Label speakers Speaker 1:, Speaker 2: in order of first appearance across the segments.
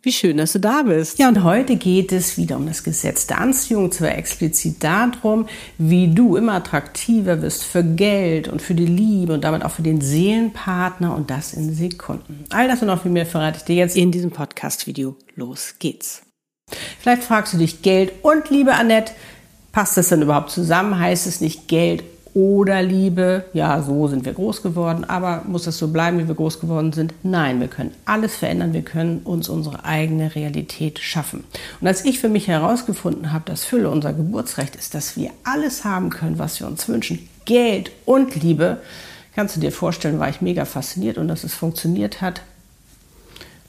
Speaker 1: Wie schön, dass du da bist. Ja, und heute geht es wieder um das Gesetz der Anziehung, zwar explizit darum, wie du immer attraktiver wirst für Geld und für die Liebe und damit auch für den Seelenpartner und das in Sekunden. All das und noch viel mehr verrate ich dir jetzt in diesem Podcast-Video. Los geht's. Vielleicht fragst du dich, Geld und Liebe, Annette, passt das denn überhaupt zusammen? Heißt es nicht Geld oder Liebe. Ja, so sind wir groß geworden, aber muss das so bleiben, wie wir groß geworden sind? Nein, wir können alles verändern, wir können uns unsere eigene Realität schaffen. Und als ich für mich herausgefunden habe, dass Fülle unser Geburtsrecht ist, dass wir alles haben können, was wir uns wünschen, Geld und Liebe, kannst du dir vorstellen, war ich mega fasziniert und dass es funktioniert hat,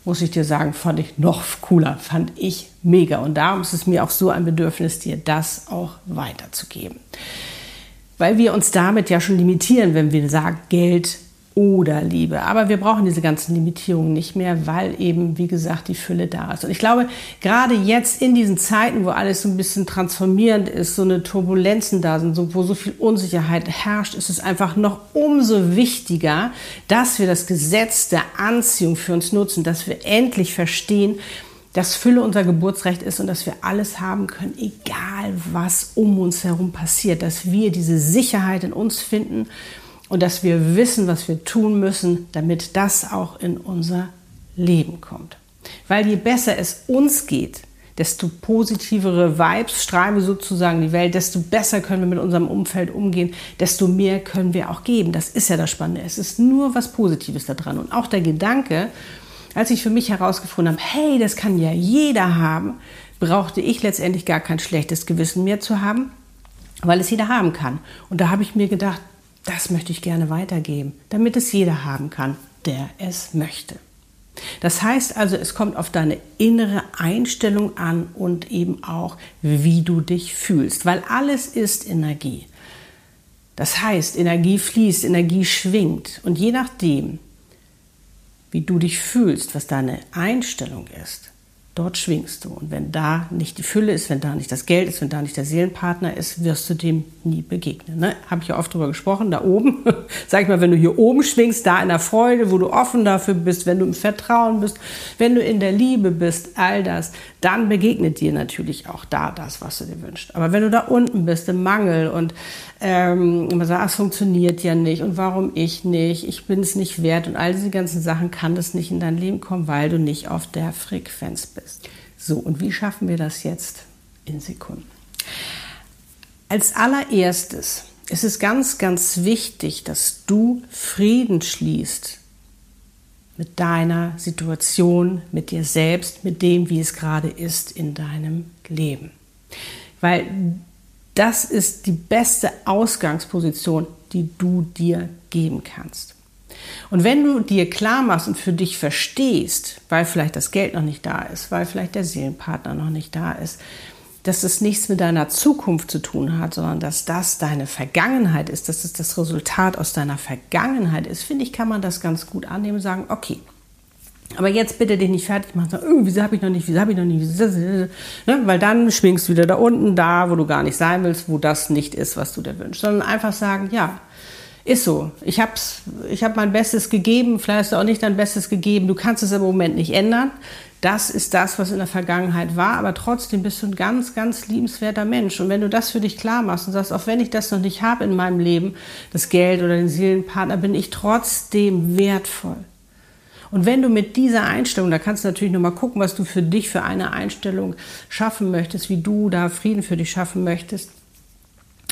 Speaker 1: muss ich dir sagen, fand ich noch cooler, fand ich mega. Und darum ist es mir auch so ein Bedürfnis, dir das auch weiterzugeben weil wir uns damit ja schon limitieren, wenn wir sagen Geld oder Liebe. Aber wir brauchen diese ganzen Limitierungen nicht mehr, weil eben, wie gesagt, die Fülle da ist. Und ich glaube, gerade jetzt in diesen Zeiten, wo alles so ein bisschen transformierend ist, so eine Turbulenzen da sind, wo so viel Unsicherheit herrscht, ist es einfach noch umso wichtiger, dass wir das Gesetz der Anziehung für uns nutzen, dass wir endlich verstehen, dass Fülle unser Geburtsrecht ist und dass wir alles haben können, egal was um uns herum passiert, dass wir diese Sicherheit in uns finden und dass wir wissen, was wir tun müssen, damit das auch in unser Leben kommt. Weil je besser es uns geht, desto positivere Vibes strahlen wir sozusagen die Welt, desto besser können wir mit unserem Umfeld umgehen, desto mehr können wir auch geben. Das ist ja das Spannende. Es ist nur was Positives daran. Und auch der Gedanke, als ich für mich herausgefunden habe, hey, das kann ja jeder haben, brauchte ich letztendlich gar kein schlechtes Gewissen mehr zu haben, weil es jeder haben kann. Und da habe ich mir gedacht, das möchte ich gerne weitergeben, damit es jeder haben kann, der es möchte. Das heißt also, es kommt auf deine innere Einstellung an und eben auch, wie du dich fühlst, weil alles ist Energie. Das heißt, Energie fließt, Energie schwingt und je nachdem, wie du dich fühlst, was deine Einstellung ist, dort schwingst du. Und wenn da nicht die Fülle ist, wenn da nicht das Geld ist, wenn da nicht der Seelenpartner ist, wirst du dem nie begegnen. Ne? Habe ich ja oft drüber gesprochen, da oben. Sag ich mal, wenn du hier oben schwingst, da in der Freude, wo du offen dafür bist, wenn du im Vertrauen bist, wenn du in der Liebe bist, all das, dann begegnet dir natürlich auch da das, was du dir wünschst. Aber wenn du da unten bist, im Mangel und ähm, man sagt, es funktioniert ja nicht und warum ich nicht, ich bin es nicht wert und all diese ganzen Sachen, kann das nicht in dein Leben kommen, weil du nicht auf der Frequenz bist. So, und wie schaffen wir das jetzt in Sekunden? Als allererstes ist es ganz, ganz wichtig, dass du Frieden schließt mit deiner Situation, mit dir selbst, mit dem, wie es gerade ist in deinem Leben. Weil das ist die beste Ausgangsposition, die du dir geben kannst. Und wenn du dir klar machst und für dich verstehst, weil vielleicht das Geld noch nicht da ist, weil vielleicht der Seelenpartner noch nicht da ist, dass es nichts mit deiner Zukunft zu tun hat, sondern dass das deine Vergangenheit ist, dass es das Resultat aus deiner Vergangenheit ist, finde ich, kann man das ganz gut annehmen und sagen, okay, aber jetzt bitte dich nicht fertig machen, sagen, oh, wieso habe ich noch nicht, wieso habe ich noch nicht, ne? weil dann schwingst du wieder da unten, da, wo du gar nicht sein willst, wo das nicht ist, was du dir wünschst, sondern einfach sagen, ja, ist so. Ich habe ich hab mein Bestes gegeben, vielleicht hast du auch nicht dein Bestes gegeben, du kannst es im Moment nicht ändern. Das ist das, was in der Vergangenheit war, aber trotzdem bist du ein ganz, ganz liebenswerter Mensch. Und wenn du das für dich klar machst und sagst, auch wenn ich das noch nicht habe in meinem Leben, das Geld oder den Seelenpartner, bin ich trotzdem wertvoll. Und wenn du mit dieser Einstellung, da kannst du natürlich nochmal gucken, was du für dich für eine Einstellung schaffen möchtest, wie du da Frieden für dich schaffen möchtest.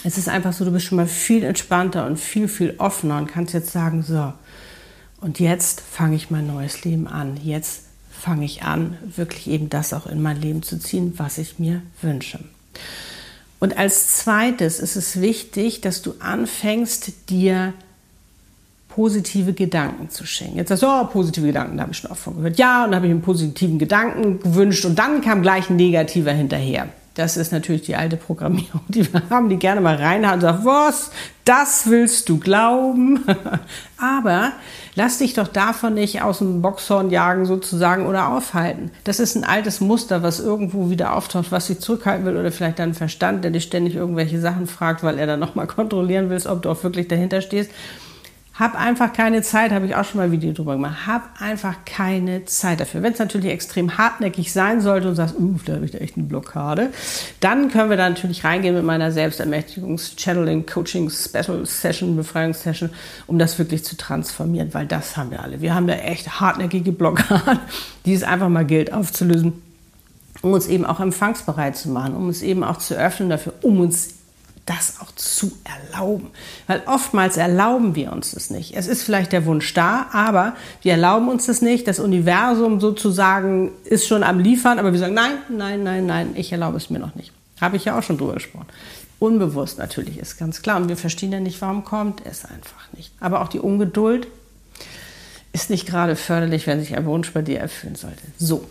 Speaker 1: Es ist einfach so, du bist schon mal viel entspannter und viel, viel offener und kannst jetzt sagen, so, und jetzt fange ich mein neues Leben an. Jetzt fange ich an, wirklich eben das auch in mein Leben zu ziehen, was ich mir wünsche. Und als zweites ist es wichtig, dass du anfängst, dir positive Gedanken zu schenken. Jetzt sagst du, oh, positive Gedanken, da habe ich schon oft von gehört. Ja, und dann habe ich einen positiven Gedanken gewünscht und dann kam gleich ein negativer hinterher. Das ist natürlich die alte Programmierung, die wir haben, die gerne mal reinhauen und sagen, was, das willst du glauben? Aber lass dich doch davon nicht aus dem Boxhorn jagen sozusagen oder aufhalten. Das ist ein altes Muster, was irgendwo wieder auftaucht, was dich zurückhalten will oder vielleicht dein Verstand, der dich ständig irgendwelche Sachen fragt, weil er dann nochmal kontrollieren will, ob du auch wirklich dahinter stehst. Hab einfach keine Zeit, habe ich auch schon mal ein Video drüber gemacht. Hab einfach keine Zeit dafür. Wenn es natürlich extrem hartnäckig sein sollte und sagst, uh, da habe ich da echt eine Blockade, dann können wir da natürlich reingehen mit meiner Selbstermächtigungs-, Channeling, Coaching, Special Session, Befreiungssession, um das wirklich zu transformieren, weil das haben wir alle. Wir haben da echt hartnäckige Blockaden, die es einfach mal gilt aufzulösen um uns eben auch empfangsbereit zu machen, um uns eben auch zu öffnen dafür, um uns das auch zu erlauben. Weil oftmals erlauben wir uns das nicht. Es ist vielleicht der Wunsch da, aber wir erlauben uns das nicht. Das Universum sozusagen ist schon am Liefern, aber wir sagen, nein, nein, nein, nein, ich erlaube es mir noch nicht. Habe ich ja auch schon drüber gesprochen. Unbewusst natürlich ist ganz klar. Und wir verstehen ja nicht, warum kommt es einfach nicht. Aber auch die Ungeduld ist nicht gerade förderlich, wenn sich ein Wunsch bei dir erfüllen sollte. So,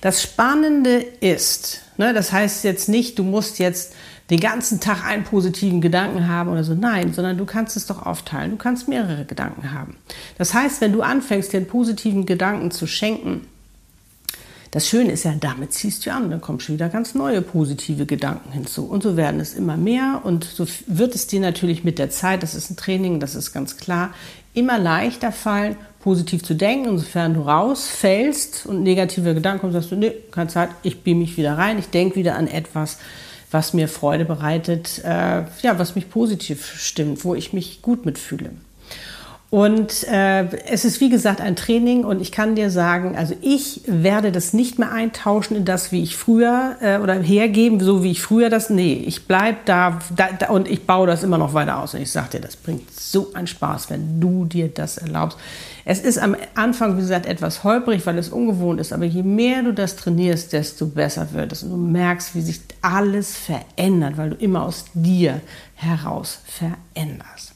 Speaker 1: das Spannende ist, ne, das heißt jetzt nicht, du musst jetzt den ganzen Tag einen positiven Gedanken haben oder so. Nein, sondern du kannst es doch aufteilen. Du kannst mehrere Gedanken haben. Das heißt, wenn du anfängst, den positiven Gedanken zu schenken, das Schöne ist ja, damit ziehst du an, dann kommen schon wieder ganz neue positive Gedanken hinzu. Und so werden es immer mehr und so wird es dir natürlich mit der Zeit, das ist ein Training, das ist ganz klar, immer leichter fallen, positiv zu denken. Insofern du rausfällst und negative Gedanken kommen, sagst du, nee, keine Zeit, ich beam mich wieder rein, ich denke wieder an etwas, was mir Freude bereitet, äh, ja, was mich positiv stimmt, wo ich mich gut mitfühle. Und äh, es ist wie gesagt ein Training und ich kann dir sagen, also ich werde das nicht mehr eintauschen in das, wie ich früher äh, oder hergeben, so wie ich früher das. Nee, ich bleib da, da, da und ich baue das immer noch weiter aus. Und ich sage dir, das bringt so einen Spaß, wenn du dir das erlaubst. Es ist am Anfang, wie gesagt, etwas holprig, weil es ungewohnt ist, aber je mehr du das trainierst, desto besser wird es. Und du merkst, wie sich alles verändert, weil du immer aus dir heraus veränderst.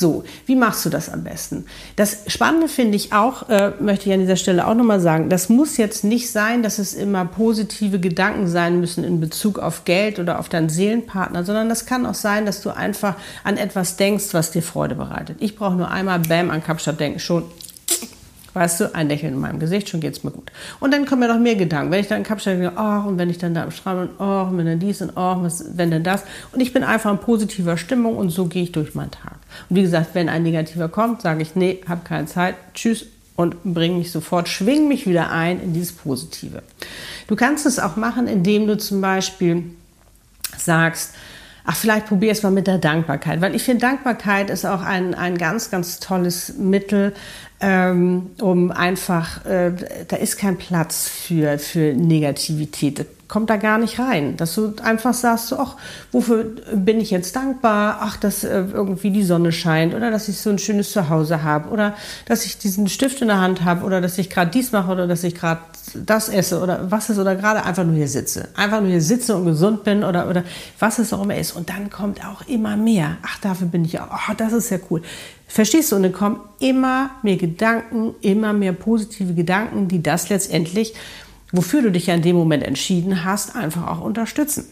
Speaker 1: So, wie machst du das am besten? Das Spannende finde ich auch, äh, möchte ich an dieser Stelle auch nochmal sagen, das muss jetzt nicht sein, dass es immer positive Gedanken sein müssen in Bezug auf Geld oder auf deinen Seelenpartner, sondern das kann auch sein, dass du einfach an etwas denkst, was dir Freude bereitet. Ich brauche nur einmal Bam an Kapstadt denken, schon Weißt du, ein Lächeln in meinem Gesicht, schon geht's mir gut. Und dann kommen mir noch mehr Gedanken. Wenn ich dann in Kapstadt denke, oh, und wenn ich dann da am Strand bin, oh, und wenn dann dies und oh, was, wenn dann das. Und ich bin einfach in positiver Stimmung und so gehe ich durch meinen Tag. Und wie gesagt, wenn ein negativer kommt, sage ich, nee, habe keine Zeit, tschüss und bringe mich sofort, schwing mich wieder ein in dieses Positive. Du kannst es auch machen, indem du zum Beispiel sagst, ach, vielleicht probier es mal mit der Dankbarkeit, weil ich finde, Dankbarkeit ist auch ein, ein ganz, ganz tolles Mittel, ähm, um einfach, äh, da ist kein Platz für, für Negativität. Kommt da gar nicht rein. Dass du einfach sagst, ach, wofür bin ich jetzt dankbar? Ach, dass äh, irgendwie die Sonne scheint oder dass ich so ein schönes Zuhause habe oder dass ich diesen Stift in der Hand habe oder dass ich gerade dies mache oder dass ich gerade das esse oder was ist oder gerade einfach nur hier sitze. Einfach nur hier sitze und gesund bin oder, oder was es auch immer ist. Und dann kommt auch immer mehr. Ach, dafür bin ich auch. Oh, das ist ja cool. Verstehst du? Und dann kommen immer mehr Gedanken, immer mehr positive Gedanken, die das letztendlich, wofür du dich ja in dem Moment entschieden hast, einfach auch unterstützen.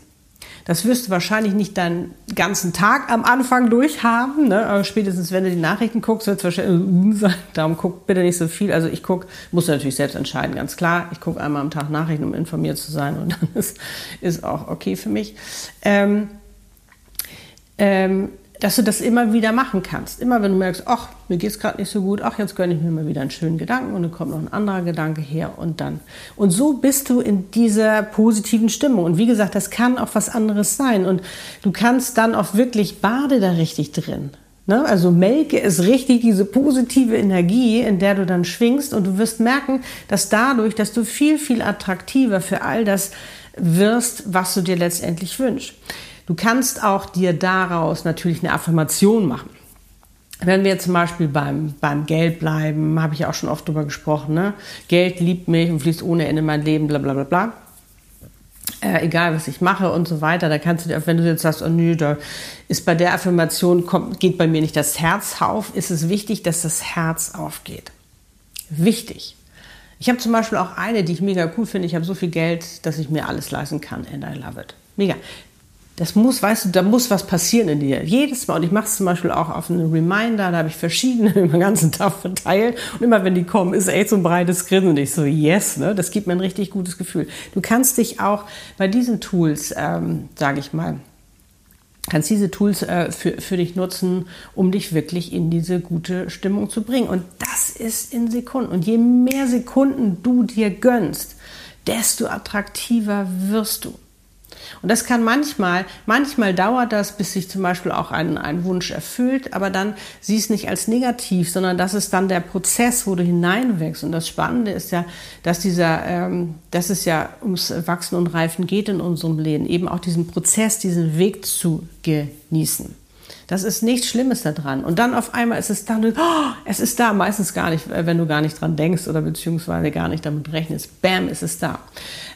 Speaker 1: Das wirst du wahrscheinlich nicht deinen ganzen Tag am Anfang durchhaben. Ne? Aber spätestens, wenn du die Nachrichten guckst, wird es wahrscheinlich sein. Darum guck bitte nicht so viel. Also ich gucke, musst du natürlich selbst entscheiden, ganz klar. Ich gucke einmal am Tag Nachrichten, um informiert zu sein. Und dann ist, ist auch okay für mich. Ähm, ähm, dass du das immer wieder machen kannst. Immer wenn du merkst, ach, mir geht es gerade nicht so gut, ach, jetzt gönne ich mir mal wieder einen schönen Gedanken und dann kommt noch ein anderer Gedanke her und dann. Und so bist du in dieser positiven Stimmung. Und wie gesagt, das kann auch was anderes sein. Und du kannst dann auch wirklich bade da richtig drin. Ne? Also melke es richtig, diese positive Energie, in der du dann schwingst und du wirst merken, dass dadurch, dass du viel, viel attraktiver für all das wirst, was du dir letztendlich wünschst. Du kannst auch dir daraus natürlich eine Affirmation machen. Wenn wir zum Beispiel beim, beim Geld bleiben, habe ich auch schon oft drüber gesprochen, ne? Geld liebt mich und fließt ohne Ende in mein Leben, bla bla bla bla. Äh, egal was ich mache und so weiter, da kannst du dir, wenn du jetzt sagst, oh nö, da ist bei der Affirmation, kommt, geht bei mir nicht das Herz auf, ist es wichtig, dass das Herz aufgeht. Wichtig. Ich habe zum Beispiel auch eine, die ich mega cool finde. Ich habe so viel Geld, dass ich mir alles leisten kann and I love it. Mega. Das muss, weißt du, da muss was passieren in dir. Jedes Mal. Und ich mache es zum Beispiel auch auf einen Reminder, da habe ich verschiedene den ganzen Tag verteilt. Und immer wenn die kommen, ist echt so ein breites Grinsen. Und ich so, yes, ne? Das gibt mir ein richtig gutes Gefühl. Du kannst dich auch bei diesen Tools, ähm, sage ich mal, kannst diese Tools äh, für, für dich nutzen, um dich wirklich in diese gute Stimmung zu bringen. Und das ist in Sekunden. Und je mehr Sekunden du dir gönnst, desto attraktiver wirst du. Und das kann manchmal, manchmal dauert das, bis sich zum Beispiel auch ein, ein Wunsch erfüllt, aber dann sieh es nicht als negativ, sondern das ist dann der Prozess, wo du hineinwächst. Und das Spannende ist ja, dass dieser, ähm, dass es ja ums Wachsen und Reifen geht in unserem Leben, eben auch diesen Prozess, diesen Weg zu genießen. Das ist nichts Schlimmes daran. Und dann auf einmal ist es da, oh, es ist da, meistens gar nicht, wenn du gar nicht dran denkst oder beziehungsweise gar nicht damit rechnest. Bam, ist es da.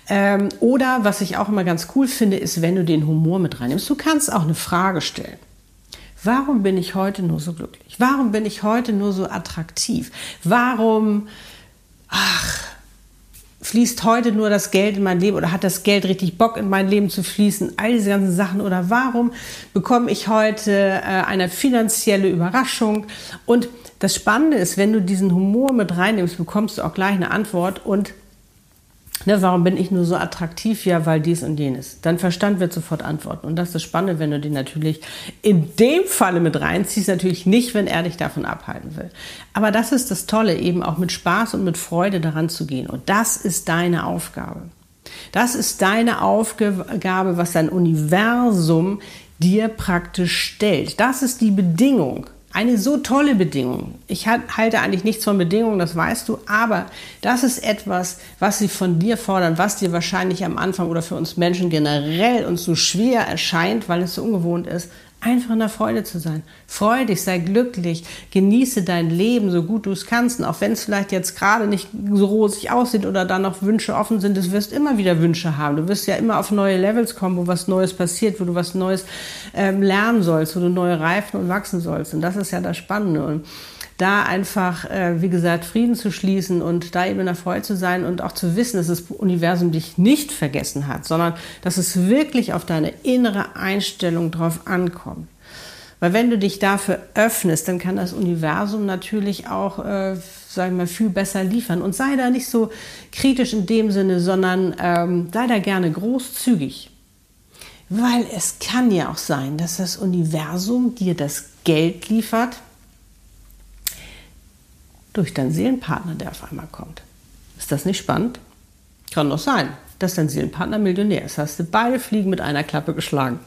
Speaker 1: Ähm, oder was ich auch immer ganz cool finde, ist, wenn du den Humor mit reinnimmst. Du kannst auch eine Frage stellen. Warum bin ich heute nur so glücklich? Warum bin ich heute nur so attraktiv? Warum, ach, fließt heute nur das Geld in mein Leben oder hat das Geld richtig Bock in mein Leben zu fließen? All diese ganzen Sachen. Oder warum bekomme ich heute äh, eine finanzielle Überraschung? Und das Spannende ist, wenn du diesen Humor mit reinnimmst, bekommst du auch gleich eine Antwort und Ne, warum bin ich nur so attraktiv? Ja, weil dies und jenes. Dein Verstand wird sofort antworten. Und das ist das Spannende, wenn du den natürlich in dem Falle mit reinziehst, natürlich nicht, wenn er dich davon abhalten will. Aber das ist das Tolle, eben auch mit Spaß und mit Freude daran zu gehen. Und das ist deine Aufgabe. Das ist deine Aufgabe, was dein Universum dir praktisch stellt. Das ist die Bedingung eine so tolle Bedingung. Ich halte eigentlich nichts von Bedingungen, das weißt du, aber das ist etwas, was sie von dir fordern, was dir wahrscheinlich am Anfang oder für uns Menschen generell uns so schwer erscheint, weil es so ungewohnt ist, einfach in der Freude zu sein. Freu dich, sei glücklich, genieße dein Leben so gut du es kannst. Und auch wenn es vielleicht jetzt gerade nicht so rosig aussieht oder da noch Wünsche offen sind, du wirst immer wieder Wünsche haben. Du wirst ja immer auf neue Levels kommen, wo was Neues passiert, wo du was Neues ähm, lernen sollst, wo du neue reifen und wachsen sollst. Und das ist ja das Spannende. Und da einfach, äh, wie gesagt, Frieden zu schließen und da eben in der Freude zu sein und auch zu wissen, dass das Universum dich nicht vergessen hat, sondern dass es wirklich auf deine innere Einstellung drauf ankommt. Weil wenn du dich dafür öffnest, dann kann das Universum natürlich auch, äh, sagen wir viel besser liefern. Und sei da nicht so kritisch in dem Sinne, sondern ähm, sei da gerne großzügig. Weil es kann ja auch sein, dass das Universum dir das Geld liefert, durch deinen Seelenpartner, der auf einmal kommt. Ist das nicht spannend? Kann doch sein, dass dein Seelenpartner Millionär ist. Hast du beide Fliegen mit einer Klappe geschlagen.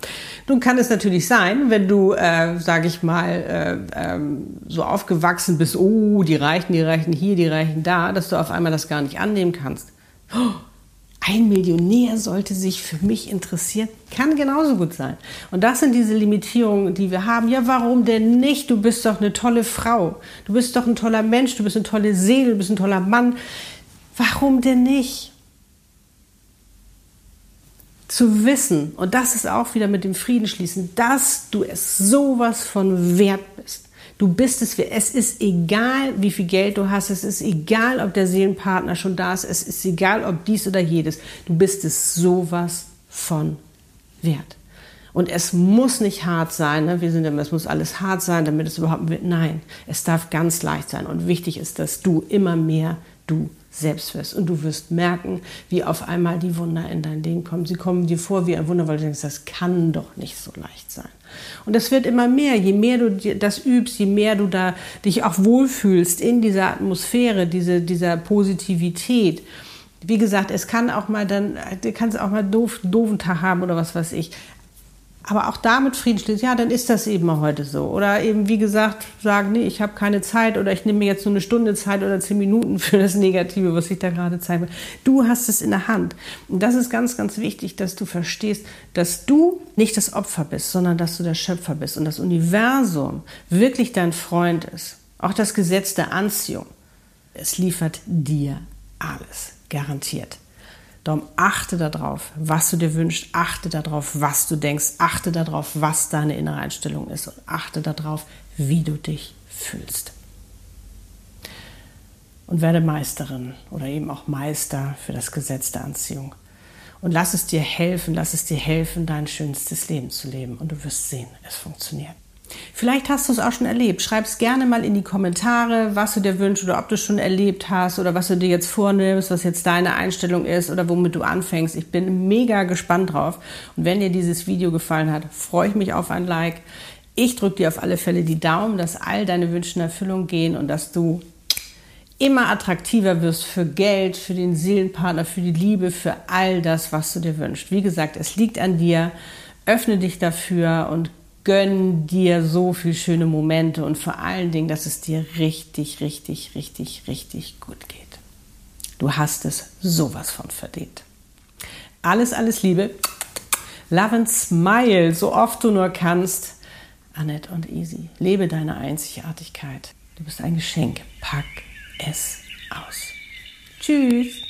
Speaker 1: Nun kann es natürlich sein, wenn du, äh, sage ich mal, äh, ähm, so aufgewachsen bist, oh, die Reichen, die Reichen hier, die Reichen da, dass du auf einmal das gar nicht annehmen kannst. Oh, ein Millionär sollte sich für mich interessieren, kann genauso gut sein. Und das sind diese Limitierungen, die wir haben. Ja, warum denn nicht? Du bist doch eine tolle Frau. Du bist doch ein toller Mensch. Du bist eine tolle Seele. Du bist ein toller Mann. Warum denn nicht? Zu wissen, und das ist auch wieder mit dem Frieden schließen, dass du es sowas von wert bist Du bist es, es ist egal, wie viel Geld du hast, es ist egal, ob der Seelenpartner schon da ist, es ist egal, ob dies oder jedes. Du bist es sowas von wert. Und es muss nicht hart sein, ne? wir sind immer, es muss alles hart sein, damit es überhaupt wird. Nein, es darf ganz leicht sein. Und wichtig ist, dass du immer mehr du selbst wirst. Und du wirst merken, wie auf einmal die Wunder in dein Leben kommen. Sie kommen dir vor wie ein Wunder, weil du denkst, das kann doch nicht so leicht sein. Und das wird immer mehr. Je mehr du das übst, je mehr du da dich auch wohlfühlst in dieser Atmosphäre, diese, dieser Positivität. Wie gesagt, es kann auch mal dann, du kannst auch mal doof, doofen Tag haben oder was weiß ich aber auch damit Frieden schließen, ja, dann ist das eben heute so. Oder eben, wie gesagt, sagen, nee, ich habe keine Zeit oder ich nehme mir jetzt nur eine Stunde Zeit oder zehn Minuten für das Negative, was ich da gerade zeige. Du hast es in der Hand. Und das ist ganz, ganz wichtig, dass du verstehst, dass du nicht das Opfer bist, sondern dass du der Schöpfer bist und das Universum wirklich dein Freund ist. Auch das Gesetz der Anziehung. Es liefert dir alles. Garantiert. Darum achte darauf, was du dir wünschst, achte darauf, was du denkst, achte darauf, was deine innere Einstellung ist und achte darauf, wie du dich fühlst. Und werde Meisterin oder eben auch Meister für das Gesetz der Anziehung. Und lass es dir helfen, lass es dir helfen, dein schönstes Leben zu leben. Und du wirst sehen, es funktioniert. Vielleicht hast du es auch schon erlebt. Schreib es gerne mal in die Kommentare, was du dir wünschst oder ob du es schon erlebt hast oder was du dir jetzt vornimmst, was jetzt deine Einstellung ist oder womit du anfängst. Ich bin mega gespannt drauf. Und wenn dir dieses Video gefallen hat, freue ich mich auf ein Like. Ich drücke dir auf alle Fälle die Daumen, dass all deine Wünsche in Erfüllung gehen und dass du immer attraktiver wirst für Geld, für den Seelenpartner, für die Liebe, für all das, was du dir wünschst. Wie gesagt, es liegt an dir. Öffne dich dafür und gönn dir so viele schöne Momente und vor allen Dingen, dass es dir richtig, richtig, richtig, richtig gut geht. Du hast es sowas von verdient. Alles, alles Liebe. Love and smile, so oft du nur kannst. Annette und Easy, lebe deine Einzigartigkeit. Du bist ein Geschenk. Pack es aus. Tschüss.